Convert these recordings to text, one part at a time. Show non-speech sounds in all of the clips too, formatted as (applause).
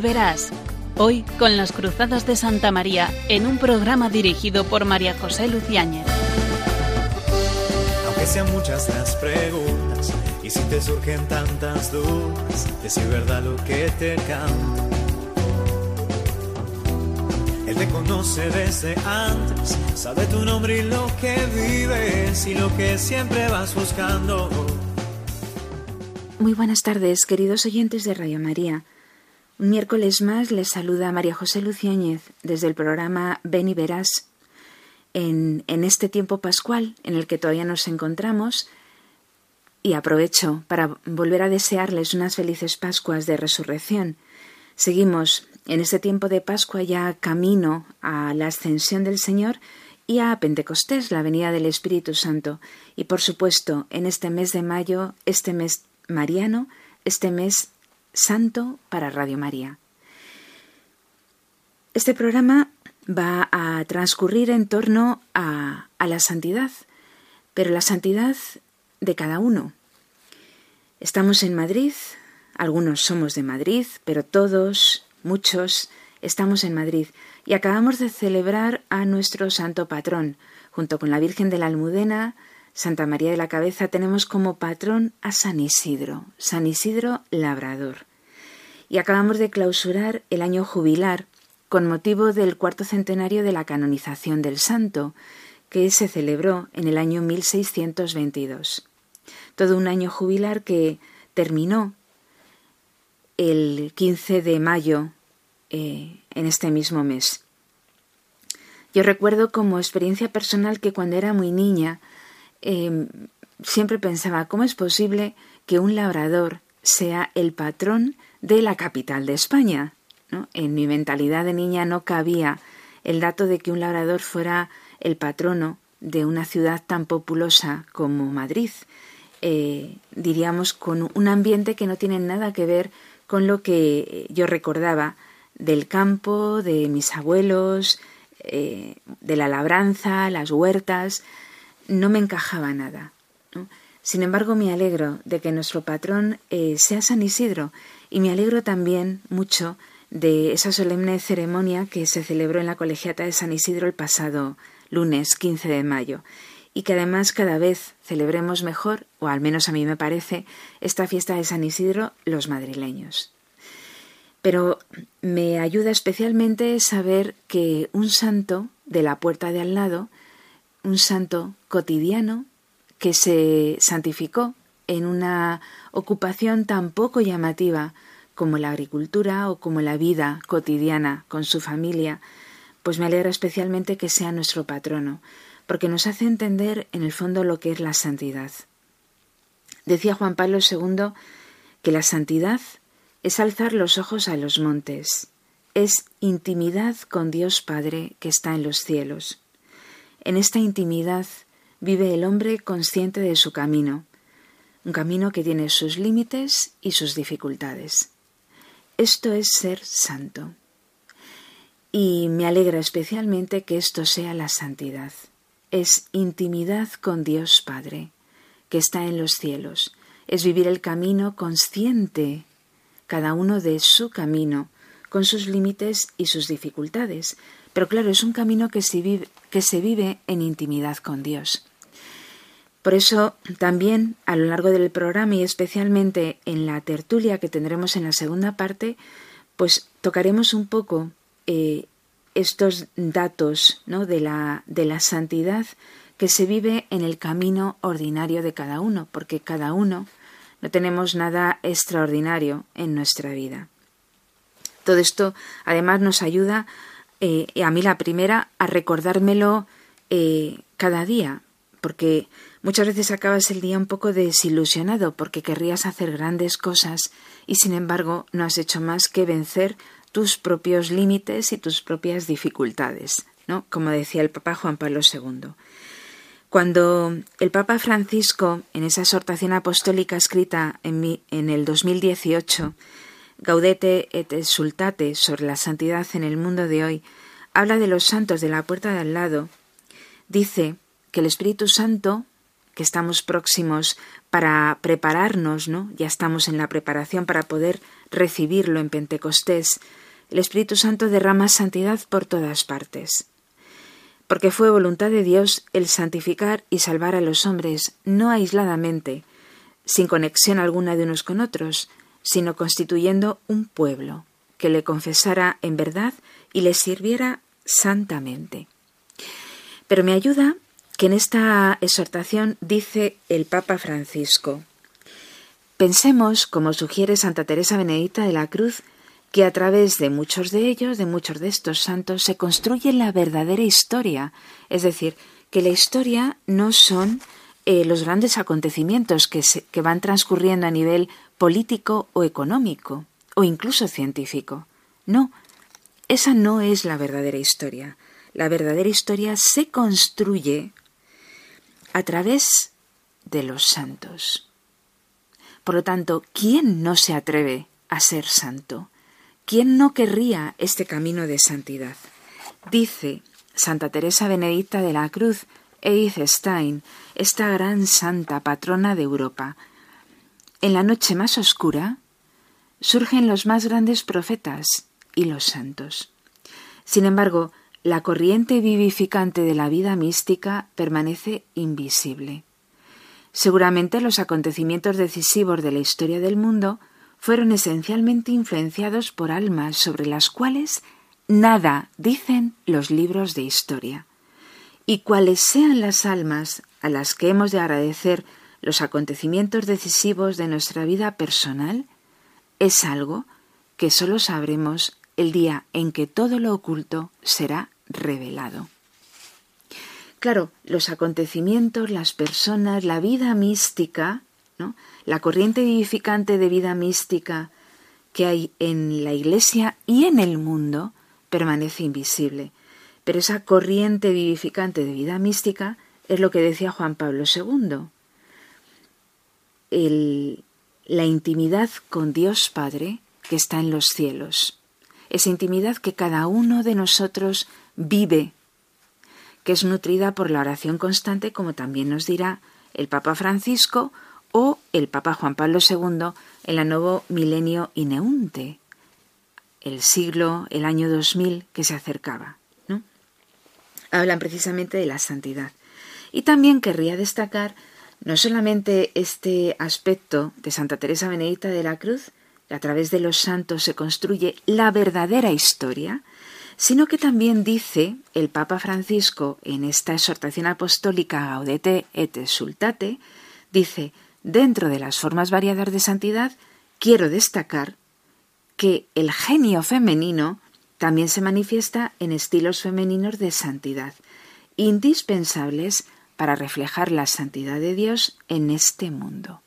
y verás. Hoy con las Cruzadas de Santa María en un programa dirigido por María José Luciáñez. Aunque sean muchas las preguntas y si te surgen tantas dudas, decir verdad lo que te canta. Él te conoce desde antes, sabe tu nombre y lo que vives y lo que siempre vas buscando. Muy buenas tardes, queridos oyentes de Radio María. Un miércoles más les saluda María José Luciáñez desde el programa Ven y Verás. En, en este tiempo pascual en el que todavía nos encontramos, y aprovecho para volver a desearles unas felices Pascuas de Resurrección. Seguimos en este tiempo de Pascua ya camino a la ascensión del Señor y a Pentecostés, la venida del Espíritu Santo. Y por supuesto, en este mes de mayo, este mes mariano, este mes santo para Radio María. Este programa va a transcurrir en torno a, la santidad, pero la santidad de cada uno. Estamos en Madrid, algunos somos de Madrid, pero todos, muchos, estamos en Madrid y acabamos de celebrar a nuestro santo patrón. Junto con la Virgen de la Almudena, Santa María de la Cabeza, tenemos como patrón a San Isidro, San Isidro Labrador. Y acabamos de clausurar el año jubilar con motivo del cuarto centenario de la canonización del santo, que se celebró en el año 1622. Todo un año jubilar que terminó el 15 de mayo eh, en este mismo mes. Yo recuerdo como experiencia personal que cuando era muy niña eh, siempre pensaba, ¿cómo es posible que un labrador sea el patrón de la capital de España? En mi mentalidad de niña no cabía el dato de que un labrador fuera el patrono de una ciudad tan populosa como Madrid, eh, diríamos con un ambiente que no tiene nada que ver con lo que yo recordaba del campo, de mis abuelos, eh, de la labranza, las huertas, no me encajaba nada. Sin embargo, me alegro de que nuestro patrón eh, sea San Isidro y me alegro también mucho de esa solemne ceremonia que se celebró en la colegiata de San Isidro el pasado lunes 15 de mayo y que además cada vez celebremos mejor, o al menos a mí me parece, esta fiesta de San Isidro los madrileños. Pero me ayuda especialmente saber que un santo de la puerta de al lado, un santo cotidiano, que se santificó en una ocupación tan poco llamativa como la agricultura o como la vida cotidiana con su familia, pues me alegra especialmente que sea nuestro patrono, porque nos hace entender en el fondo lo que es la santidad. Decía Juan Pablo II que la santidad es alzar los ojos a los montes, es intimidad con Dios Padre que está en los cielos. En esta intimidad vive el hombre consciente de su camino, un camino que tiene sus límites y sus dificultades. Esto es ser santo. Y me alegra especialmente que esto sea la santidad. Es intimidad con Dios Padre, que está en los cielos. Es vivir el camino consciente, cada uno de su camino, con sus límites y sus dificultades. Pero claro, es un camino que se vive, en intimidad con Dios. Por eso también a lo largo del programa y especialmente en la tertulia que tendremos en la segunda parte, pues tocaremos un poco eh, estos datos ¿no? de, la, de la santidad que se vive en el camino ordinario de cada uno, porque cada uno no tenemos nada extraordinario en nuestra vida. Todo esto además nos ayuda, eh, a mí la primera, a recordármelo eh, cada día, porque muchas veces acabas el día un poco desilusionado porque querrías hacer grandes cosas y sin embargo no has hecho más que vencer tus propios límites y tus propias dificultades, ¿no? Como decía el Papa Juan Pablo II. Cuando el Papa Francisco, en esa exhortación apostólica escrita en, en el 2018, Gaudete et Exultate sobre la santidad en el mundo de hoy, habla de los santos de la puerta de al lado, dice que el Espíritu Santo, que estamos próximos para prepararnos, ¿no? Ya estamos en la preparación para poder recibirlo en Pentecostés. El Espíritu Santo derrama santidad por todas partes. Porque fue voluntad de Dios el santificar y salvar a los hombres, no aisladamente, sin conexión alguna de unos con otros, sino constituyendo un pueblo que le confesara en verdad y le sirviera santamente. Pero me ayuda que en esta exhortación dice el Papa Francisco, Pensemos, como sugiere Santa Teresa Benedicta de la Cruz, que a través de muchos de ellos, de muchos de estos santos, se construye la verdadera historia, es decir, que la historia no son eh, los grandes acontecimientos que, que van transcurriendo a nivel político o económico, o incluso científico. No, esa no es la verdadera historia. La verdadera historia se construye a través de los santos. Por lo tanto, ¿quién no se atreve a ser santo? ¿Quién no querría este camino de santidad? Dice Santa Teresa Benedicta de la Cruz Edith Stein, esta gran santa patrona de Europa. En la noche más oscura surgen los más grandes profetas y los santos. Sin embargo, la corriente vivificante de la vida mística permanece invisible. Seguramente los acontecimientos decisivos de la historia del mundo fueron esencialmente influenciados por almas sobre las cuales nada dicen los libros de historia y cuáles sean las almas a las que hemos de agradecer los acontecimientos decisivos de nuestra vida personal, es algo que solo sabremos el día en que todo lo oculto será revelado. Claro, los acontecimientos, las personas, la vida mística, la corriente vivificante de vida mística que hay en la Iglesia y en el mundo permanece invisible. Pero esa corriente vivificante de vida mística es lo que decía Juan Pablo II. la intimidad con Dios Padre que está en los cielos. Esa intimidad que cada uno de nosotros vive, que es nutrida por la oración constante, como también nos dirá el Papa Francisco o el Papa Juan Pablo II en la nuevo milenio ineunte, el siglo, el año 2000 que se acercaba hablan precisamente de la santidad. Y también querría destacar no solamente este aspecto de Santa Teresa Benedicta de la Cruz, que a través de los santos se construye la verdadera historia, sino que también dice el Papa Francisco en esta exhortación apostólica Gaudete et Exultate, dice, dentro de las formas variadas de santidad, quiero destacar que el genio femenino también se manifiesta en estilos femeninos de santidad, indispensables para reflejar la santidad de Dios en este mundo.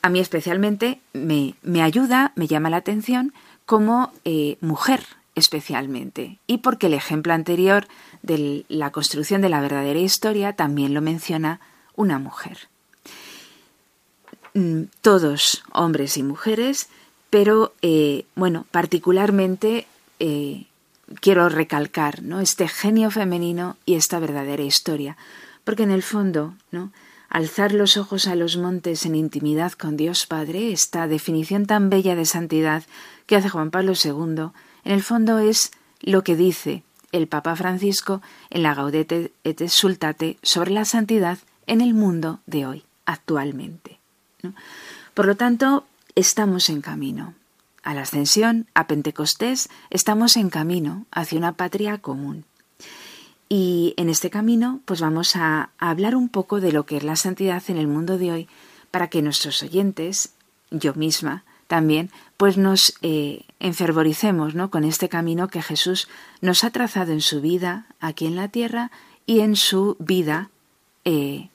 A mí especialmente me, ayuda, me llama la atención como eh, mujer especialmente, y porque el ejemplo anterior de la construcción de la verdadera historia también lo menciona una mujer. Mm, todos hombres y mujeres, pero eh, bueno, particularmente eh, quiero recalcar ¿no? este genio femenino y esta verdadera historia, porque en el fondo, ¿no? alzar los ojos a los montes en intimidad con Dios Padre, esta definición tan bella de santidad que hace Juan Pablo II, en el fondo es lo que dice el Papa Francisco en la Gaudete et Exultate sobre la santidad en el mundo de hoy, actualmente. Por lo tanto, estamos en camino a la ascensión, a Pentecostés, estamos en camino hacia una patria común. Y en este camino, pues vamos a, hablar un poco de lo que es la santidad en el mundo de hoy, para que nuestros oyentes, yo misma también, pues nos eh, enfervoricemos ¿no? con este camino que Jesús nos ha trazado en su vida aquí en la tierra y en su vida eh,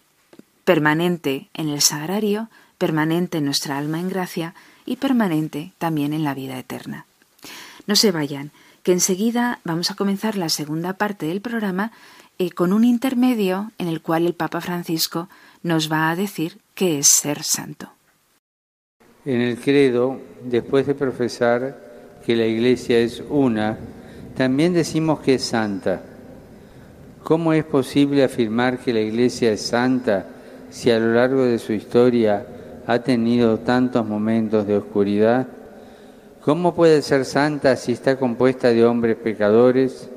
permanente en el sagrario, permanente en nuestra alma en gracia y permanente también en la vida eterna. No se vayan, que enseguida vamos a comenzar la segunda parte del programa eh, con un intermedio en el cual el Papa Francisco nos va a decir qué es ser santo. En el credo, después de profesar que la Iglesia es una, también decimos que es santa. ¿Cómo es posible afirmar que la Iglesia es santa si a lo largo de su historia ha tenido tantos momentos de oscuridad? ¿Cómo puede ser santa si está compuesta de hombres pecadores?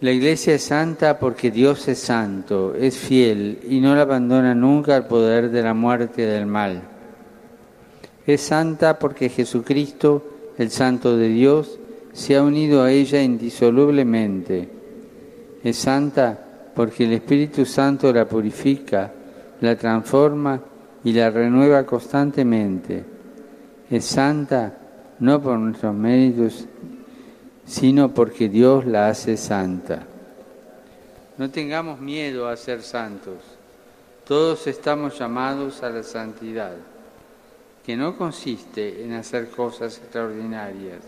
La iglesia es santa porque Dios es santo, es fiel y no la abandona nunca al poder de la muerte y del mal. Es santa porque Jesucristo, el santo de Dios, se ha unido a ella indisolublemente. Es santa porque el Espíritu Santo la purifica, la transforma y la renueva constantemente. Es santa no por nuestros méritos, sino porque Dios la hace santa. No tengamos miedo a ser santos. Todos estamos llamados a la santidad, que no consiste en hacer cosas extraordinarias,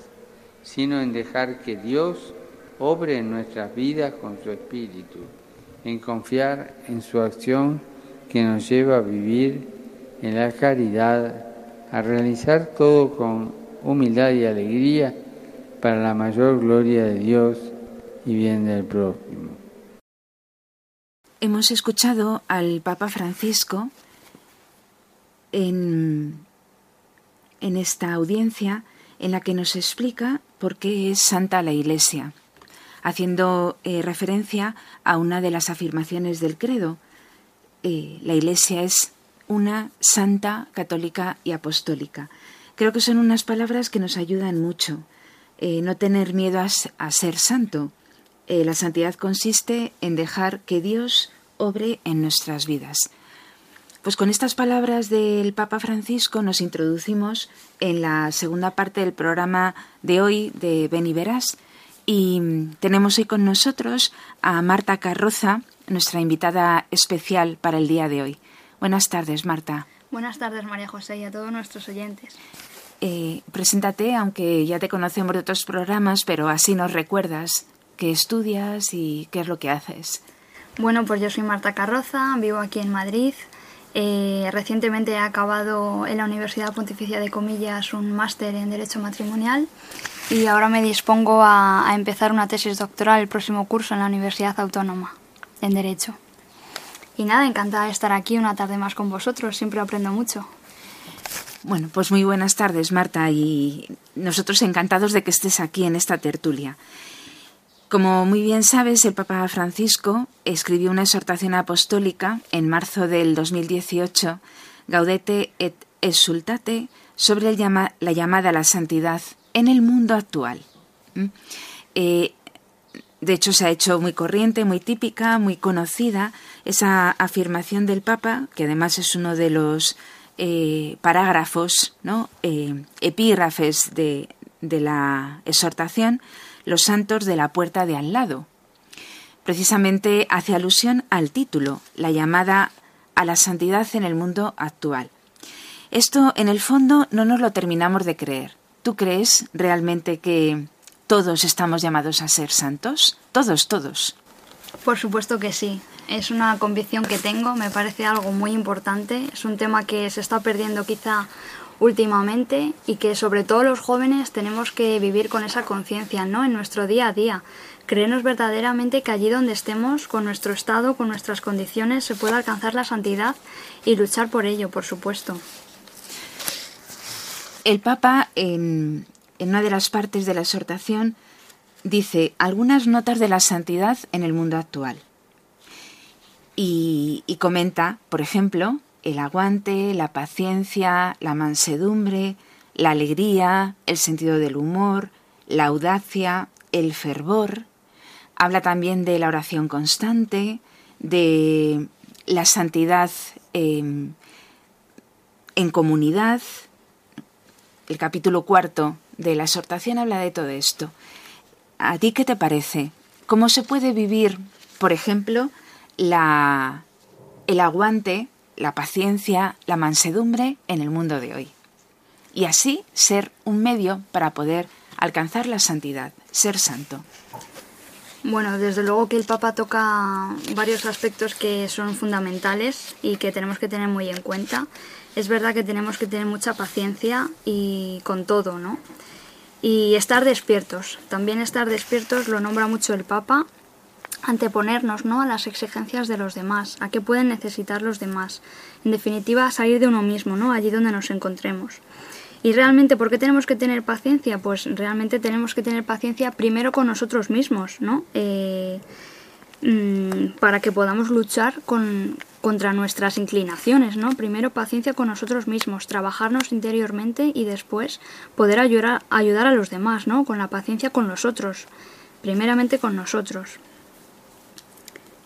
sino en dejar que Dios obre en nuestras vidas con su espíritu, en confiar en su acción que nos lleva a vivir en la caridad, a realizar todo con humildad y alegría, para la mayor gloria de Dios y bien del prójimo. Hemos escuchado al Papa Francisco en, en esta audiencia en la que nos explica por qué es santa la Iglesia, haciendo eh, referencia a una de las afirmaciones del credo. Eh, la Iglesia es una santa, católica y apostólica. Creo que son unas palabras que nos ayudan mucho eh, no tener miedo a, ser santo. Eh, la santidad consiste en dejar que Dios obre en nuestras vidas. Pues con estas palabras del Papa Francisco nos introducimos en la segunda parte del programa de hoy de Ven y. Y tenemos hoy con nosotros a Marta Carroza, nuestra invitada especial para el día de hoy. Buenas tardes, Marta. Buenas tardes, María José, y a todos nuestros oyentes. Eh, preséntate, aunque ya te conocemos de otros programas, pero así nos recuerdas qué estudias y qué es lo que haces. Bueno, pues yo soy Marta Carroza, vivo aquí en Madrid. Eh, recientemente he acabado en la Universidad Pontificia de Comillas un máster en Derecho Matrimonial y ahora me dispongo a, a empezar una tesis doctoral el próximo curso en la Universidad Autónoma en Derecho. Y nada, encantada de estar aquí una tarde más con vosotros, siempre aprendo mucho. Bueno, pues muy buenas tardes, Marta, y nosotros encantados de que estés aquí en esta tertulia. Como muy bien sabes, el Papa Francisco escribió una exhortación apostólica en marzo del 2018, Gaudete et Exultate, sobre la llamada a la santidad en el mundo actual. ¿Mm? Eh, de hecho, se ha hecho muy corriente, muy típica, muy conocida esa afirmación del Papa, que además es uno de los eh, parágrafos. Eh, epígrafes de la exhortación, los santos de la puerta de al lado. Precisamente hace alusión al título, la llamada a la santidad en el mundo actual. Esto, en el fondo, no nos lo terminamos de creer. ¿Tú crees realmente que todos estamos llamados a ser santos? Todos, todos. Por supuesto que sí es una convicción que tengo, me parece algo muy importante, es un tema que se está perdiendo quizá últimamente y que sobre todo los jóvenes tenemos que vivir con esa conciencia, ¿no? En nuestro día a día, creernos verdaderamente que allí donde estemos, con nuestro estado, con nuestras condiciones, se puede alcanzar la santidad y luchar por ello, por supuesto. El Papa, en, en una de las partes de la exhortación, dice algunas notas de la santidad en el mundo actual y, comenta, por ejemplo, el aguante, la paciencia, la mansedumbre, la alegría, el sentido del humor, la audacia, el fervor. Habla también de la oración constante, de la santidad em, en comunidad. El capítulo cuarto de la exhortación habla de todo esto. ¿A ti qué te parece? ¿Cómo se puede vivir, por ejemplo, la, el aguante, la paciencia, la mansedumbre en el mundo de hoy. Y así ser un medio para poder alcanzar la santidad, ser santo. Bueno, desde luego que el Papa toca varios aspectos que son fundamentales y que tenemos que tener muy en cuenta. Es verdad que tenemos que tener mucha paciencia y con todo, ¿no? Y estar despiertos. También estar despiertos lo nombra mucho el Papa anteponernos ¿no? a las exigencias de los demás, a qué pueden necesitar los demás. En definitiva, salir de uno mismo, ¿no? allí donde nos encontremos. Y realmente, ¿por qué tenemos que tener paciencia? Pues realmente tenemos que tener paciencia primero con nosotros mismos, ¿no? Eh, mm, para que podamos luchar con, contra nuestras inclinaciones, ¿no? Primero paciencia con nosotros mismos, trabajarnos interiormente y después poder ayudar, ayudar a los demás, ¿no? Con la paciencia con los otros, primeramente con nosotros.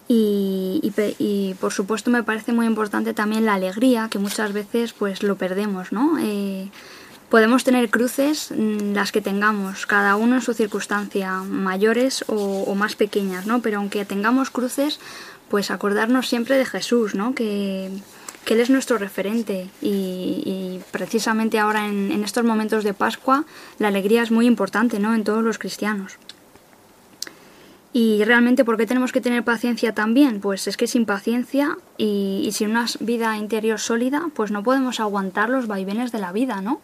Y, y, por supuesto me parece muy importante también la alegría, que muchas veces pues lo perdemos, ¿no? Eh, podemos tener cruces mm, las que tengamos, cada uno en su circunstancia, mayores o, más pequeñas, ¿no? Pero aunque tengamos cruces, pues acordarnos siempre de Jesús, ¿no? Que, Él es nuestro referente y, precisamente ahora en, estos momentos de Pascua la alegría es muy importante, ¿no? En todos los cristianos. Y realmente, ¿por qué tenemos que tener paciencia también? Pues es que sin paciencia y, sin una vida interior sólida, pues no podemos aguantar los vaivenes de la vida, ¿no?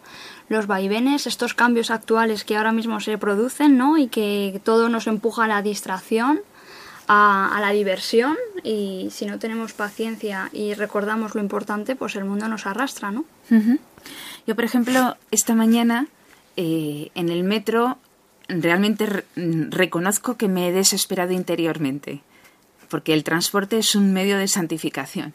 Los vaivenes, estos cambios actuales que ahora mismo se producen, ¿no? Y que todo nos empuja a la distracción, a, la diversión, y si no tenemos paciencia y recordamos lo importante, pues el mundo nos arrastra, ¿no? Yo, por ejemplo, esta mañana eh, en el metro realmente reconozco que me he desesperado interiormente, porque el transporte es un medio de santificación.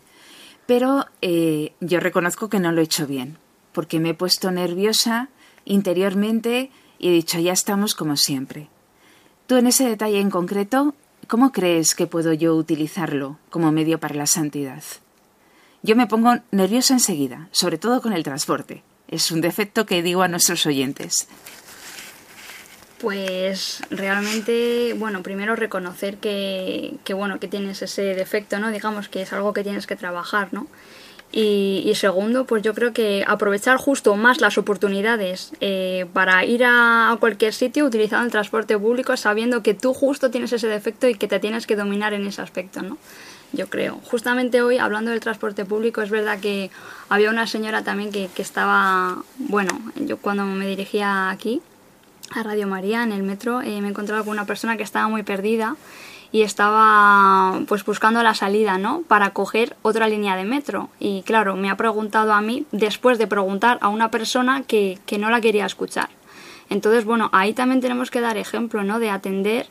Pero eh, yo reconozco que no lo he hecho bien, porque me he puesto nerviosa interiormente y he dicho, ya estamos como siempre. Tú en ese detalle en concreto, ¿cómo crees que puedo yo utilizarlo como medio para la santidad? Yo me pongo nerviosa enseguida, sobre todo con el transporte. Es un defecto que digo a nuestros oyentes. Pues realmente, bueno, primero reconocer que, bueno, que tienes ese defecto, ¿no? Digamos que es algo que tienes que trabajar, ¿no? Y, segundo, pues yo creo que aprovechar justo más las oportunidades eh, para ir a, cualquier sitio utilizando el transporte público sabiendo que tú justo tienes ese defecto y que te tienes que dominar en ese aspecto, ¿no? Yo creo. Justamente hoy, hablando del transporte público, es verdad que había una señora también que, que estaba, bueno, yo cuando me dirigía aquí, a Radio María en el metro eh, me he encontrado con una persona que estaba muy perdida y estaba pues buscando la salida, ¿no? Para coger otra línea de metro. Y claro, me ha preguntado a mí después de preguntar a una persona que, que no la quería escuchar. Entonces, bueno, ahí también tenemos que dar ejemplo, ¿no? De atender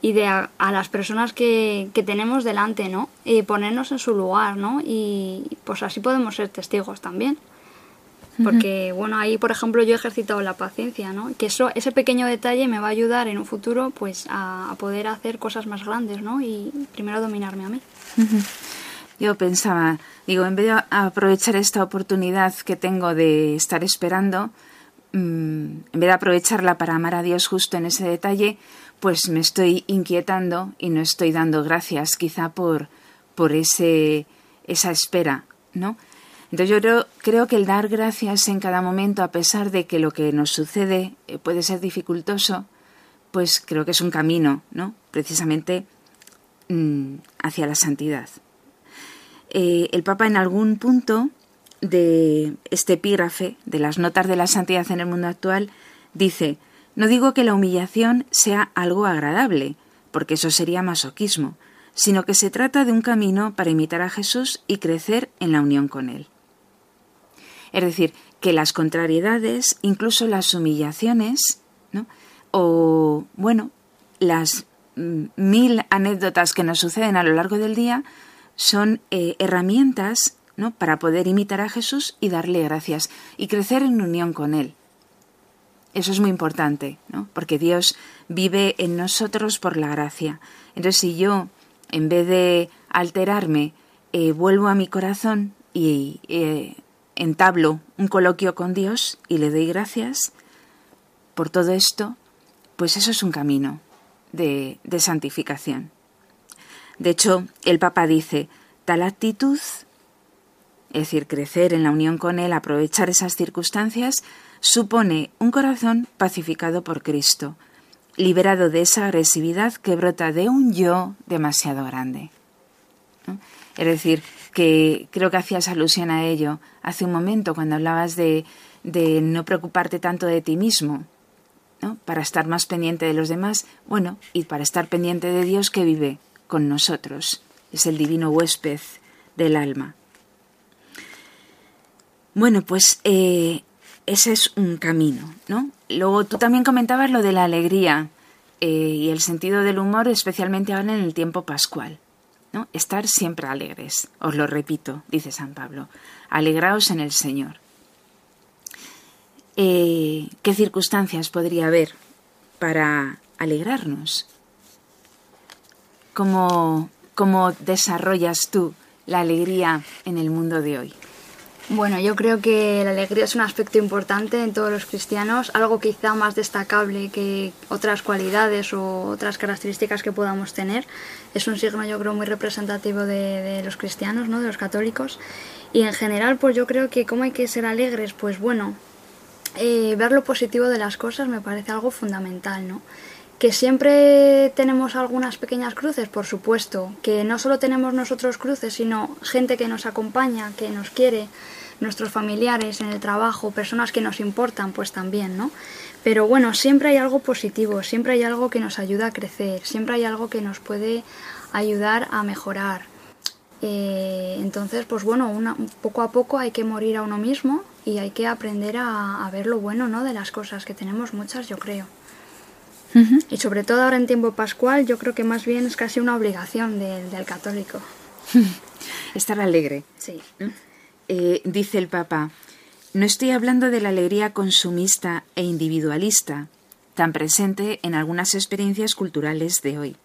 y de a, las personas que, que, tenemos delante, ¿no? Y ponernos en su lugar, ¿no? Y pues así podemos ser testigos también. Porque, bueno, ahí, por ejemplo, yo he ejercitado la paciencia, ¿no? Que eso, ese pequeño detalle me va a ayudar en un futuro, pues, a, poder hacer cosas más grandes, ¿no? Y primero dominarme a mí. Yo pensaba, digo, en vez de aprovechar esta oportunidad que tengo de estar esperando, mm, en vez de aprovecharla para amar a Dios justo en ese detalle, pues me estoy inquietando y no estoy dando gracias quizá por, por ese, esa espera, ¿no? Entonces yo creo, que el dar gracias en cada momento, a pesar de que lo que nos sucede eh, puede ser dificultoso, pues creo que es un camino, ¿no? Precisamente mm, hacia la santidad. Eh, el Papa en algún punto de este epígrafe de las notas de la santidad en el mundo actual dice, no digo que la humillación sea algo agradable, porque eso sería masoquismo, sino que se trata de un camino para imitar a Jesús y crecer en la unión con Él. Es decir, que las contrariedades, incluso las humillaciones, ¿no? o, bueno, las mm, mil anécdotas que nos suceden a lo largo del día son eh, herramientas ¿no? para poder imitar a Jesús y darle gracias y crecer en unión con Él. Eso es muy importante, ¿no? porque Dios vive en nosotros por la gracia. Entonces, si yo, en vez de alterarme, eh, vuelvo a mi corazón y eh, entablo un coloquio con Dios y le doy gracias por todo esto, pues eso es un camino de, de santificación. De hecho, el Papa dice, tal actitud, es decir, crecer en la unión con Él, aprovechar esas circunstancias, supone un corazón pacificado por Cristo, liberado de esa agresividad que brota de un yo demasiado grande. Es decir, que creo que hacías alusión a ello hace un momento cuando hablabas de, de no preocuparte tanto de ti mismo, ¿no? para estar más pendiente de los demás, bueno, y para estar pendiente de Dios que vive con nosotros, es el divino huésped del alma. Bueno, pues eh, ese es un camino, ¿no? Luego tú también comentabas lo de la alegría eh, y el sentido del humor, especialmente ahora en el tiempo pascual. Estar siempre alegres, os lo repito, dice San Pablo, alegraos en el Señor. Eh, ¿Qué circunstancias podría haber para alegrarnos? ¿Cómo, ¿Cómo desarrollas tú la alegría en el mundo de hoy? Bueno, yo creo que la alegría es un aspecto importante en todos los cristianos, algo quizá más destacable que otras cualidades o otras características que podamos tener. Es un signo, yo creo, muy representativo de, los cristianos, ¿no? de los católicos. Y en general, pues yo creo que cómo hay que ser alegres, pues bueno, eh, ver lo positivo de las cosas me parece algo fundamental, ¿no? Que siempre tenemos algunas pequeñas cruces, por supuesto, que no solo tenemos nosotros cruces, sino gente que nos acompaña, que nos quiere, nuestros familiares en el trabajo, personas que nos importan, pues también, ¿no? Pero bueno, siempre hay algo positivo, siempre hay algo que nos ayuda a crecer, siempre hay algo que nos puede ayudar a mejorar. Eh, entonces, pues bueno, una, poco a poco hay que morir a uno mismo y hay que aprender a, ver lo bueno, ¿no? De las cosas, que tenemos muchas, yo creo. Y sobre todo ahora en tiempo pascual, yo creo que más bien es casi una obligación del católico. (laughs) Estar alegre. Sí. Eh, dice el Papa, no estoy hablando de la alegría consumista e individualista, tan presente en algunas experiencias culturales de hoy.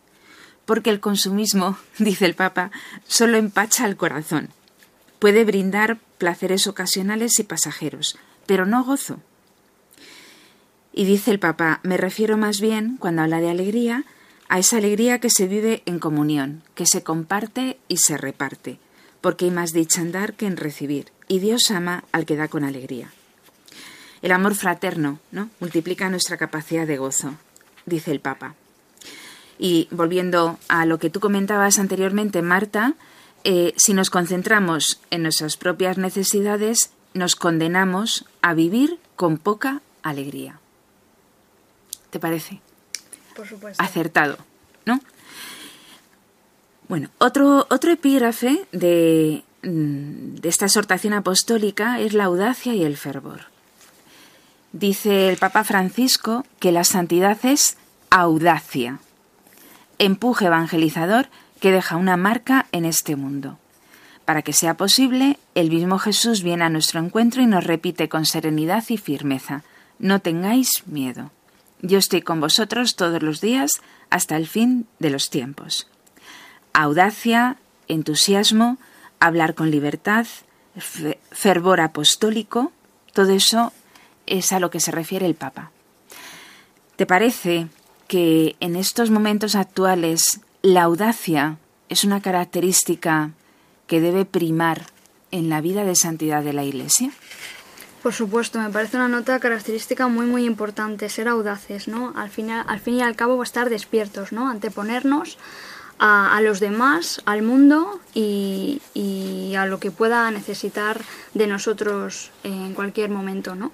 Porque el consumismo, (laughs) dice el Papa, solo empacha el corazón. Puede brindar placeres ocasionales y pasajeros, pero no gozo. Y dice el Papa, me refiero más bien, cuando habla de alegría, a esa alegría que se vive en comunión, que se comparte y se reparte, porque hay más dicha en dar que en recibir, y Dios ama al que da con alegría. El amor fraterno ¿no? multiplica nuestra capacidad de gozo, dice el Papa. Y volviendo a lo que tú comentabas anteriormente, Marta, eh, si nos concentramos en nuestras propias necesidades, nos condenamos a vivir con poca alegría. ¿Te parece? Por supuesto. Acertado, ¿no? Bueno, otro, otro epígrafe de, mm, de esta exhortación apostólica es la audacia y el fervor. Dice el Papa Francisco que la santidad es audacia, empuje evangelizador que deja una marca en este mundo. Para que sea posible, el mismo Jesús viene a nuestro encuentro y nos repite con serenidad y firmeza, no tengáis miedo. Yo estoy con vosotros todos los días hasta el fin de los tiempos audacia, entusiasmo, hablar con libertad, fervor apostólico, todo eso es a lo que se refiere el Papa. ¿Te parece que en estos momentos actuales la audacia es una característica que debe primar en la vida de santidad de la Iglesia? Por supuesto, me parece una nota característica muy muy importante, ser audaces, ¿no? Al fin, al fin y al cabo estar despiertos, ¿no? Anteponernos a, los demás, al mundo y, a lo que pueda necesitar de nosotros en cualquier momento, ¿no?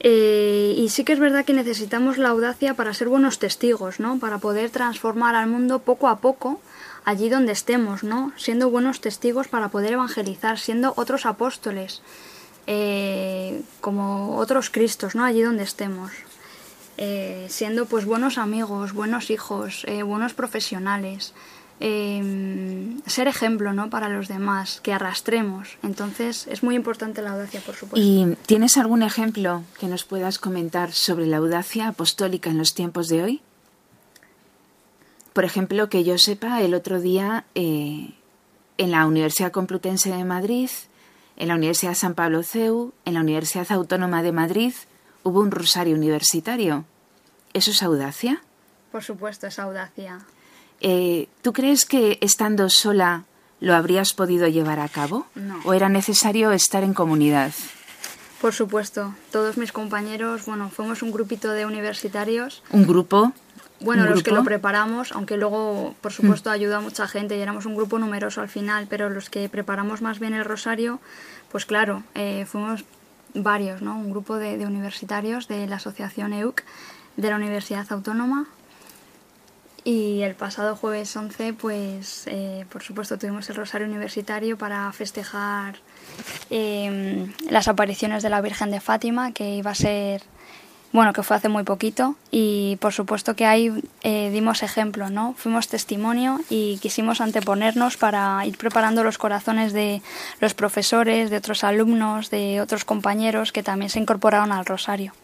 Eh, y sí que es verdad que necesitamos la audacia para ser buenos testigos, ¿no? Para poder transformar al mundo poco a poco allí donde estemos, ¿no? Siendo buenos testigos para poder evangelizar, siendo otros apóstoles, eh, como otros Cristos, ¿no? Allí donde estemos. Eh, siendo pues buenos amigos, buenos hijos, eh, buenos profesionales, em, ser ejemplo ¿no? para los demás, que arrastremos. Entonces es muy importante la audacia, por supuesto. ¿Y tienes algún ejemplo que nos puedas comentar sobre la audacia apostólica en los tiempos de hoy? Por ejemplo, que yo sepa, el otro día eh, en la Universidad Complutense de Madrid, en la Universidad San Pablo CEU, en la Universidad Autónoma de Madrid, hubo un rosario universitario. ¿Eso es audacia? Por supuesto, es audacia. Eh, ¿Tú crees que estando sola lo habrías podido llevar a cabo? No. ¿O era necesario estar en comunidad? Por supuesto, todos mis compañeros, bueno, fuimos un grupito de universitarios. ¿Un grupo? Bueno, los que lo preparamos, aunque luego, por supuesto, mm. ayudó a mucha gente y éramos un grupo numeroso al final, pero los que preparamos más bien el rosario, pues claro, eh, fuimos varios, ¿no? Un grupo de, universitarios de la asociación EUC de la Universidad Autónoma y el pasado jueves 11, pues eh, por supuesto tuvimos el Rosario Universitario para festejar em, las apariciones de la Virgen de Fátima, que iba a ser, bueno, que fue hace muy poquito y por supuesto que ahí eh, dimos ejemplo, ¿no? Fuimos testimonio y quisimos anteponernos para ir preparando los corazones de los profesores, de otros alumnos, de otros compañeros que también se incorporaron al Rosario.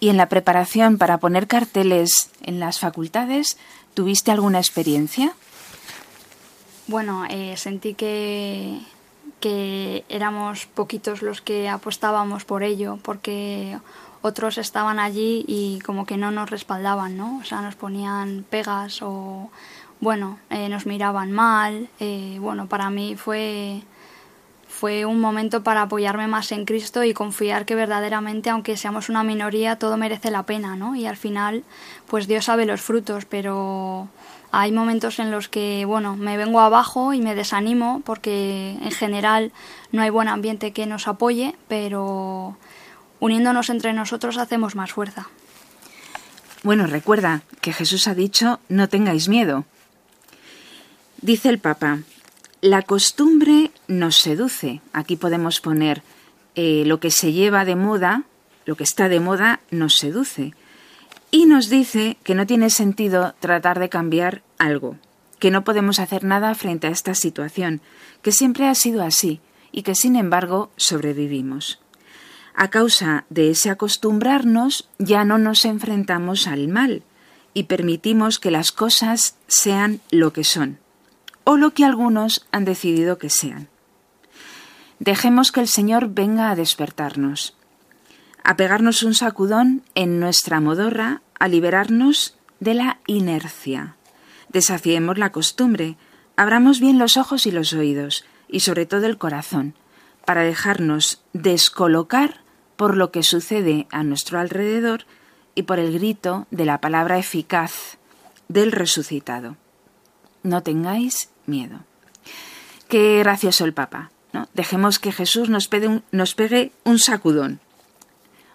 ¿Y en la preparación para poner carteles en las facultades, tuviste alguna experiencia? Bueno, eh, sentí que, que éramos poquitos los que apostábamos por ello, porque otros estaban allí y como que no nos respaldaban, ¿no? O sea, nos ponían pegas o, bueno, eh, nos miraban mal. Eh, bueno, para mí fue fue un momento para apoyarme más en Cristo y confiar que verdaderamente, aunque seamos una minoría, todo merece la pena, ¿no? Y al final, pues Dios sabe los frutos, pero hay momentos en los que, bueno, me vengo abajo y me desanimo porque en general no hay buen ambiente que nos apoye, pero uniéndonos entre nosotros hacemos más fuerza. Bueno, recuerda que Jesús ha dicho, no tengáis miedo. Dice el Papa, la costumbre nos seduce. Aquí podemos poner eh, lo que se lleva de moda, lo que está de moda, nos seduce. Y nos dice que no tiene sentido tratar de cambiar algo, que no podemos hacer nada frente a esta situación, que siempre ha sido así y que sin embargo sobrevivimos. A causa de ese acostumbrarnos ya no nos enfrentamos al mal y permitimos que las cosas sean lo que son o lo que algunos han decidido que sean. Dejemos que el Señor venga a despertarnos, a pegarnos un sacudón en nuestra modorra, a liberarnos de la inercia. Desafiemos la costumbre, abramos bien los ojos y los oídos, y sobre todo el corazón, para dejarnos descolocar por lo que sucede a nuestro alrededor y por el grito de la palabra eficaz del resucitado. No tengáis miedo. Qué gracioso el Papa. ¿no? Dejemos que Jesús nos pegue, un, nos pegue un sacudón,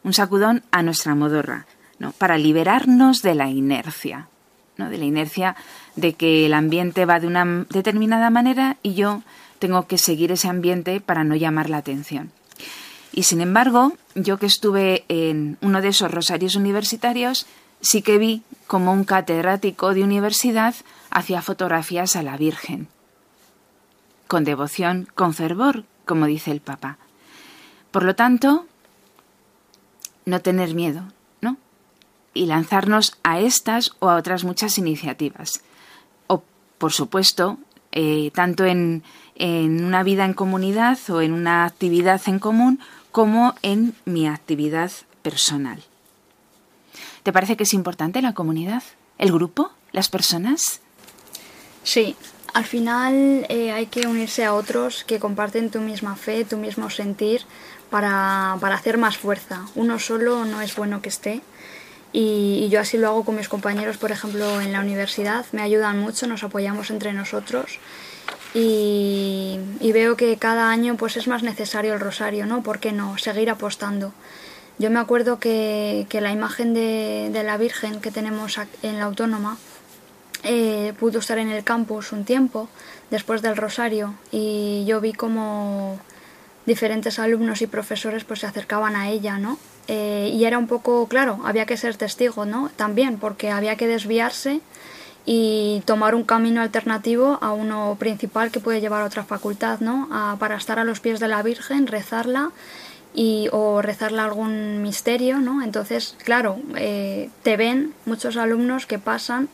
un sacudón a nuestra modorra, ¿no? para liberarnos de la inercia, ¿no? de la inercia de que el ambiente va de una determinada manera y yo tengo que seguir ese ambiente para no llamar la atención. Y sin embargo, yo que estuve en uno de esos rosarios universitarios, sí que vi como un catedrático de universidad hacía fotografías a la Virgen. Con devoción, con fervor, como dice el Papa. Por lo tanto, no tener miedo, ¿no? Y lanzarnos a estas o a otras muchas iniciativas. O, por supuesto, eh, tanto en, en una vida en comunidad o en una actividad en común, como en mi actividad personal. ¿Te parece que es importante la comunidad? ¿El grupo? ¿Las personas? Sí, al final eh, hay que unirse a otros que comparten tu misma fe, tu mismo sentir, para, para hacer más fuerza. Uno solo no es bueno que esté. Y, yo así lo hago con mis compañeros, por ejemplo, en la universidad. Me ayudan mucho, nos apoyamos entre nosotros. Y, veo que cada año pues es más necesario el rosario, ¿no? ¿Por qué no? Seguir apostando. Yo me acuerdo que, que la imagen de, de, la Virgen que tenemos en la Autónoma eh, pudo estar en el campus un tiempo después del Rosario y yo vi como diferentes alumnos y profesores pues se acercaban a ella, ¿no? Eh, y era un poco, claro, había que ser testigo, ¿no? También, porque había que desviarse y tomar un camino alternativo a uno principal que puede llevar a otra facultad, ¿no? para estar a los pies de la Virgen, rezarla y, o rezarle algún misterio, ¿no? Entonces, claro, eh, te ven muchos alumnos que pasan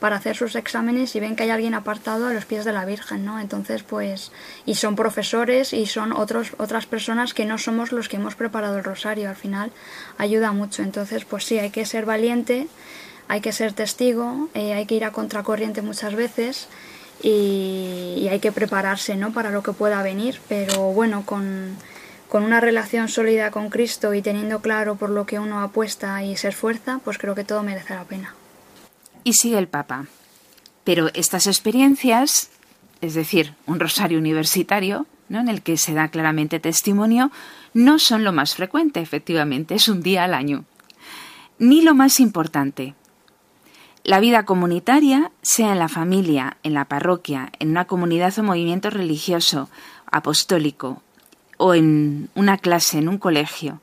para hacer sus exámenes y ven que hay alguien apartado a los pies de la Virgen, ¿no? Entonces, pues, y son profesores y son otros, otras personas que no somos los que hemos preparado el rosario, al final ayuda mucho. Entonces, pues sí, hay que ser valiente, hay que ser testigo, eh, hay que ir a contracorriente muchas veces y, y hay que prepararse, ¿no? Para lo que pueda venir, pero bueno, con con una relación sólida con Cristo y teniendo claro por lo que uno apuesta y se esfuerza, pues creo que todo merece la pena. Y sigue el Papa. Pero estas experiencias, es decir, un rosario universitario, ¿no? en el que se da claramente testimonio, no son lo más frecuente, efectivamente, es un día al año. Ni lo más importante. La vida comunitaria, sea en la familia, en la parroquia, en una comunidad o movimiento religioso, apostólico, o en una clase, en un colegio,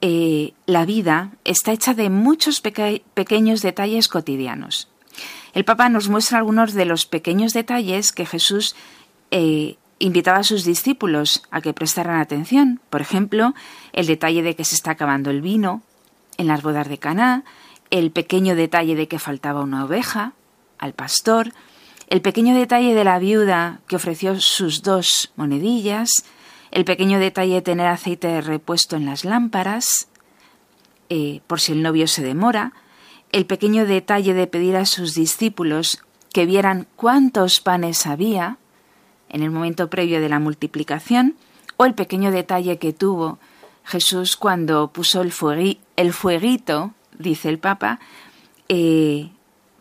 eh, la vida está hecha de muchos pequeños detalles cotidianos. El Papa nos muestra algunos de los pequeños detalles que Jesús eh, invitaba a sus discípulos a que prestaran atención. Por ejemplo, el detalle de que se está acabando el vino en las bodas de Caná, el pequeño detalle de que faltaba una oveja al pastor, el pequeño detalle de la viuda que ofreció sus dos monedillas, el pequeño detalle de tener aceite repuesto en las lámparas, eh, por si el novio se demora, el pequeño detalle de pedir a sus discípulos que vieran cuántos panes había en el momento previo de la multiplicación, o el pequeño detalle que tuvo Jesús cuando puso el, el fueguito, dice el Papa, eh,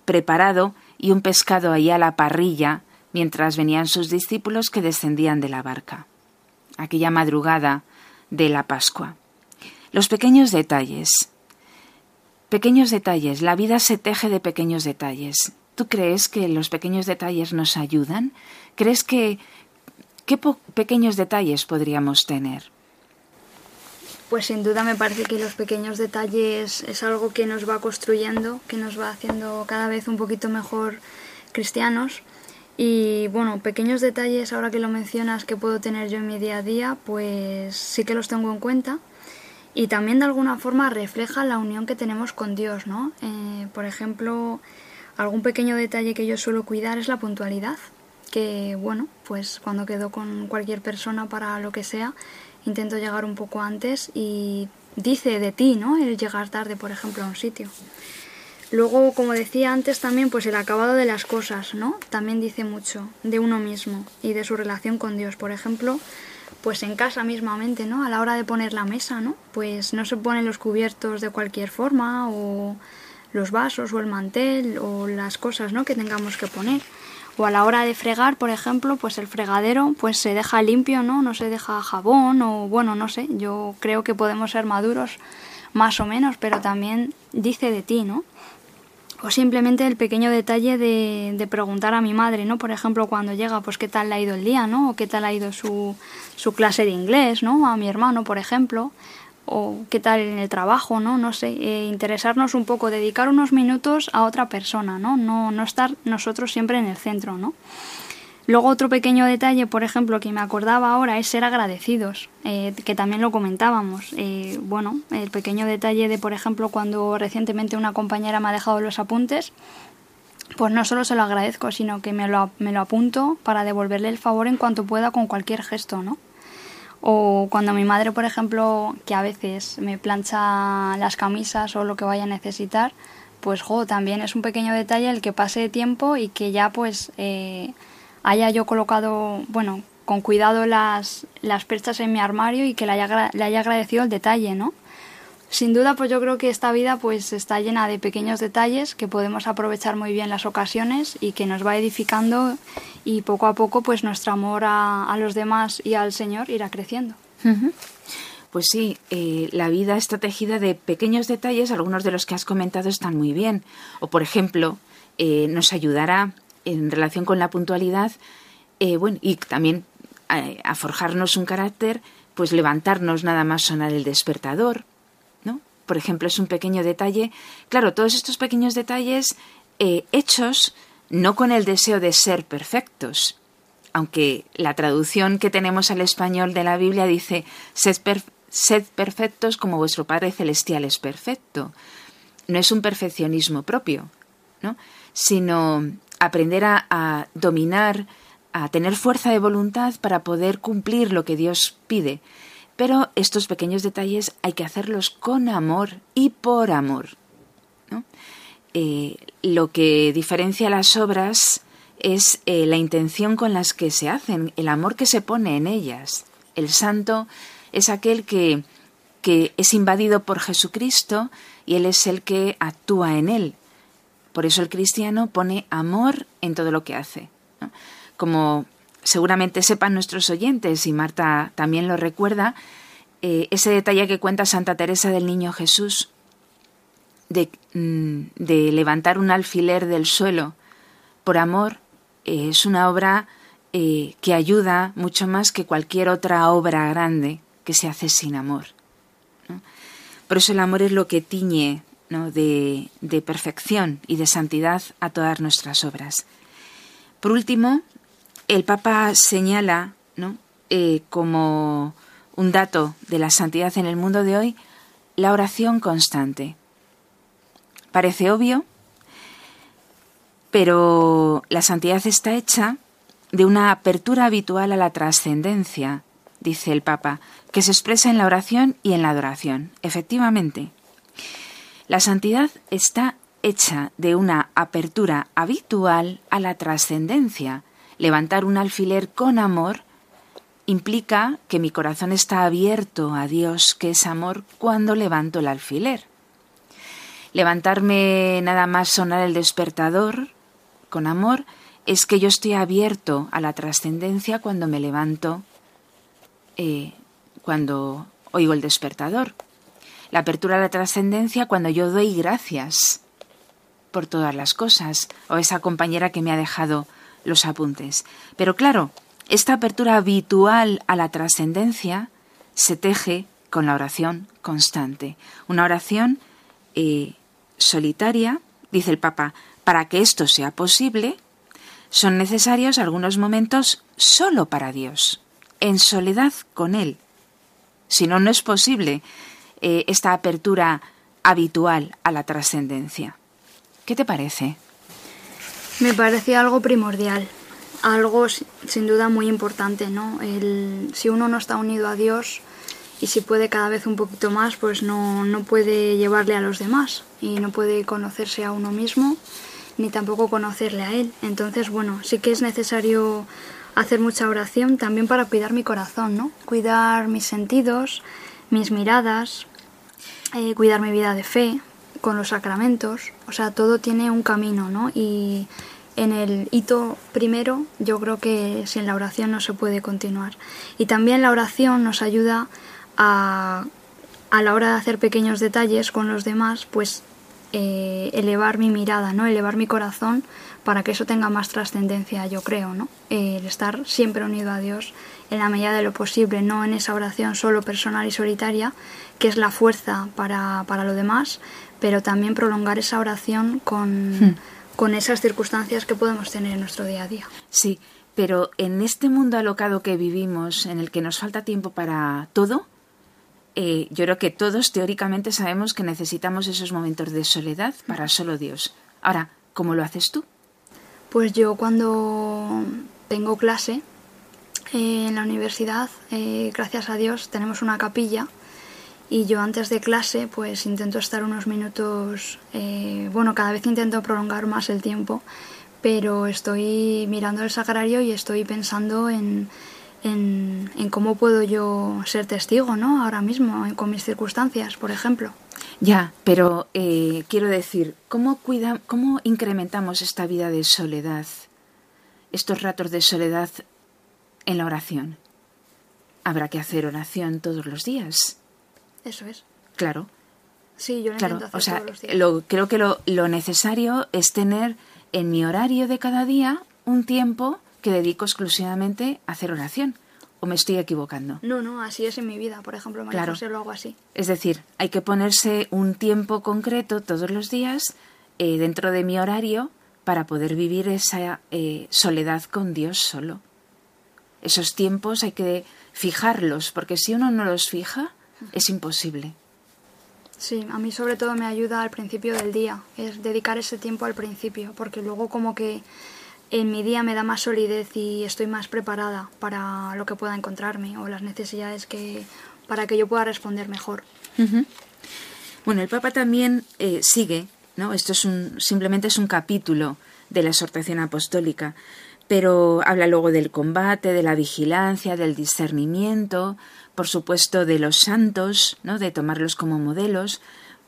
preparado y un pescado ahí a la parrilla mientras venían sus discípulos que descendían de la barca aquella madrugada de la Pascua. Los pequeños detalles. Pequeños detalles. La vida se teje de pequeños detalles. ¿Tú crees que los pequeños detalles nos ayudan? ¿Crees que qué pequeños detalles podríamos tener? Pues sin duda me parece que los pequeños detalles es algo que nos va construyendo, que nos va haciendo cada vez un poquito mejor cristianos y bueno, pequeños detalles, ahora que lo mencionas, que puedo tener yo en mi día a día, pues sí que los tengo en cuenta. Y también de alguna forma refleja la unión que tenemos con Dios, ¿no? Eh, por ejemplo, algún pequeño detalle que yo suelo cuidar es la puntualidad. Que bueno, pues cuando quedo con cualquier persona para lo que sea, intento llegar un poco antes y dice de ti, ¿no? El llegar tarde, por ejemplo, a un sitio. Luego, como decía antes también, pues el acabado de las cosas, ¿no? También dice mucho de uno mismo y de su relación con Dios. Por ejemplo, pues en casa mismamente, ¿no? A la hora de poner la mesa, ¿no? Pues no se ponen los cubiertos de cualquier forma o los vasos o el mantel o las cosas, ¿no? Que tengamos que poner. O a la hora de fregar, por ejemplo, pues el fregadero pues se deja limpio, ¿no? No se deja jabón o bueno, no sé. Yo creo que podemos ser maduros más o menos, pero también dice de ti, ¿no? o simplemente el pequeño detalle de, de, preguntar a mi madre, ¿no? Por ejemplo, cuando llega, pues qué tal le ha ido el día, ¿no? O qué tal ha ido su, su clase de inglés, ¿no? A mi hermano, por ejemplo, o qué tal en el trabajo, ¿no? No sé, eh, interesarnos un poco, dedicar unos minutos a otra persona, ¿no? No, no estar nosotros siempre en el centro, ¿no? Luego otro pequeño detalle, por ejemplo, que me acordaba ahora es ser agradecidos, eh, que también lo comentábamos. Eh, bueno, el pequeño detalle de, por ejemplo, cuando recientemente una compañera me ha dejado los apuntes, pues no solo se lo agradezco, sino que me lo, me lo apunto para devolverle el favor en cuanto pueda con cualquier gesto, ¿no? O cuando mi madre, por ejemplo, que a veces me plancha las camisas o lo que vaya a necesitar, pues jo, también es un pequeño detalle el que pase tiempo y que ya pues... Eh, haya yo colocado, bueno, con cuidado las, las perchas en mi armario y que le haya, le haya agradecido el detalle, ¿no? Sin duda, pues yo creo que esta vida pues está llena de pequeños detalles que podemos aprovechar muy bien las ocasiones y que nos va edificando y poco a poco pues nuestro amor a, los demás y al Señor irá creciendo. Pues sí, eh, la vida está tejida de pequeños detalles, algunos de los que has comentado están muy bien. O por ejemplo, eh, nos ayudará en relación con la puntualidad, eh, bueno, y también eh, a, forjarnos un carácter, pues levantarnos nada más sonar el despertador. Por ejemplo, es un pequeño detalle. Claro, todos estos pequeños detalles eh, hechos no con el deseo de ser perfectos, aunque la traducción que tenemos al español de la Biblia dice sed, perfectos como vuestro Padre Celestial es perfecto. No es un perfeccionismo propio, ¿no? sino aprender a, dominar, a tener fuerza de voluntad para poder cumplir lo que Dios pide. Pero estos pequeños detalles hay que hacerlos con amor y por amor. Eh, lo que diferencia las obras es eh, la intención con las que se hacen, el amor que se pone en ellas. El santo es aquel que, que es invadido por Jesucristo y Él es el que actúa en él. Por eso el cristiano pone amor en todo lo que hace. Como seguramente sepan nuestros oyentes, y Marta también lo recuerda, eh, ese detalle que cuenta Santa Teresa del Niño Jesús, de, mm, de levantar un alfiler del suelo por amor eh, es una obra eh, que ayuda mucho más que cualquier otra obra grande que se hace sin amor. Por eso el amor es lo que tiñe de, de, perfección y de santidad a todas nuestras obras. Por último, el Papa señala ¿no? Eh, como un dato de la santidad en el mundo de hoy la oración constante. Parece obvio, pero la santidad está hecha de una apertura habitual a la trascendencia, dice el Papa, que se expresa en la oración y en la adoración. Efectivamente, la santidad está hecha de una apertura habitual a la trascendencia. Levantar un alfiler con amor implica que mi corazón está abierto a Dios, que es amor, cuando levanto el alfiler. Levantarme nada más sonar el despertador con amor es que yo estoy abierto a la trascendencia cuando me levanto, eh, cuando oigo el despertador. La apertura a la trascendencia cuando yo doy gracias por todas las cosas, o esa compañera que me ha dejado los apuntes. Pero claro, esta apertura habitual a la trascendencia se teje con la oración constante. Una oración eh, solitaria, dice el Papa, para que esto sea posible, son necesarios algunos momentos solo para Dios, en soledad con Él. Si no, no es posible eh, esta apertura habitual a la trascendencia. ¿Qué te parece? Me parece algo primordial, algo sin duda muy importante, ¿no? El, si uno no está unido a Dios y si puede cada vez un poquito más, pues no, no puede llevarle a los demás y no puede conocerse a uno mismo ni tampoco conocerle a Él. Entonces, bueno, sí que es necesario hacer mucha oración también para cuidar mi corazón, ¿no? Cuidar mis sentidos, mis miradas, eh, cuidar mi vida de fe con los sacramentos. O sea, todo tiene un camino, ¿no? Y en el hito primero yo creo que sin la oración no se puede continuar. Y también la oración nos ayuda a, a la hora de hacer pequeños detalles con los demás, pues eh, elevar mi mirada, ¿no? Elevar mi corazón para que eso tenga más trascendencia, yo creo, ¿no? el estar siempre unido a Dios en la medida de lo posible, no en esa oración solo personal y solitaria, que es la fuerza para, para lo demás, pero también prolongar esa oración con, hmm. Con esas circunstancias que podemos tener en nuestro día a día. Sí, pero en este mundo alocado que vivimos, en el que nos falta tiempo para todo, eh, yo creo que todos teóricamente sabemos que necesitamos esos momentos de soledad para solo Dios. Ahora, ¿cómo lo haces tú? Pues yo cuando tengo clase eh, en la universidad, eh, gracias a Dios, tenemos una capilla y yo antes de clase pues intento estar unos minutos, bueno, cada vez intento prolongar más el tiempo, pero estoy mirando el sagrario y estoy pensando en en, cómo puedo yo ser testigo, ¿no? Ahora mismo, con mis circunstancias, por ejemplo. Ya, pero eh, quiero decir, ¿cómo, cuida, ¿cómo incrementamos esta vida de soledad, estos ratos de soledad en la oración? Habrá que hacer oración todos los días. Eso es. Claro. Sí, yo lo claro, hacer o sea, todos los días. Lo, creo que lo, lo necesario es tener en mi horario de cada día un tiempo que dedico exclusivamente a hacer oración. ¿O me estoy equivocando? No, no, así es en mi vida. Por ejemplo, María claro. José lo hago así. Es decir, hay que ponerse un tiempo concreto todos los días eh, dentro de mi horario para poder vivir esa eh, soledad con Dios solo. Esos tiempos hay que fijarlos, porque si uno no los fija, es imposible. Sí, a mí sobre todo me ayuda al principio del día, es dedicar ese tiempo al principio, porque luego como que en mi día me da más solidez y estoy más preparada para lo que pueda encontrarme o las necesidades que para que yo pueda responder mejor. Bueno, el Papa también eh, sigue, ¿no? Esto es un, simplemente es un capítulo de la exhortación apostólica, pero habla luego del combate, de la vigilancia, del discernimiento, por supuesto de los santos, ¿no? De tomarlos como modelos,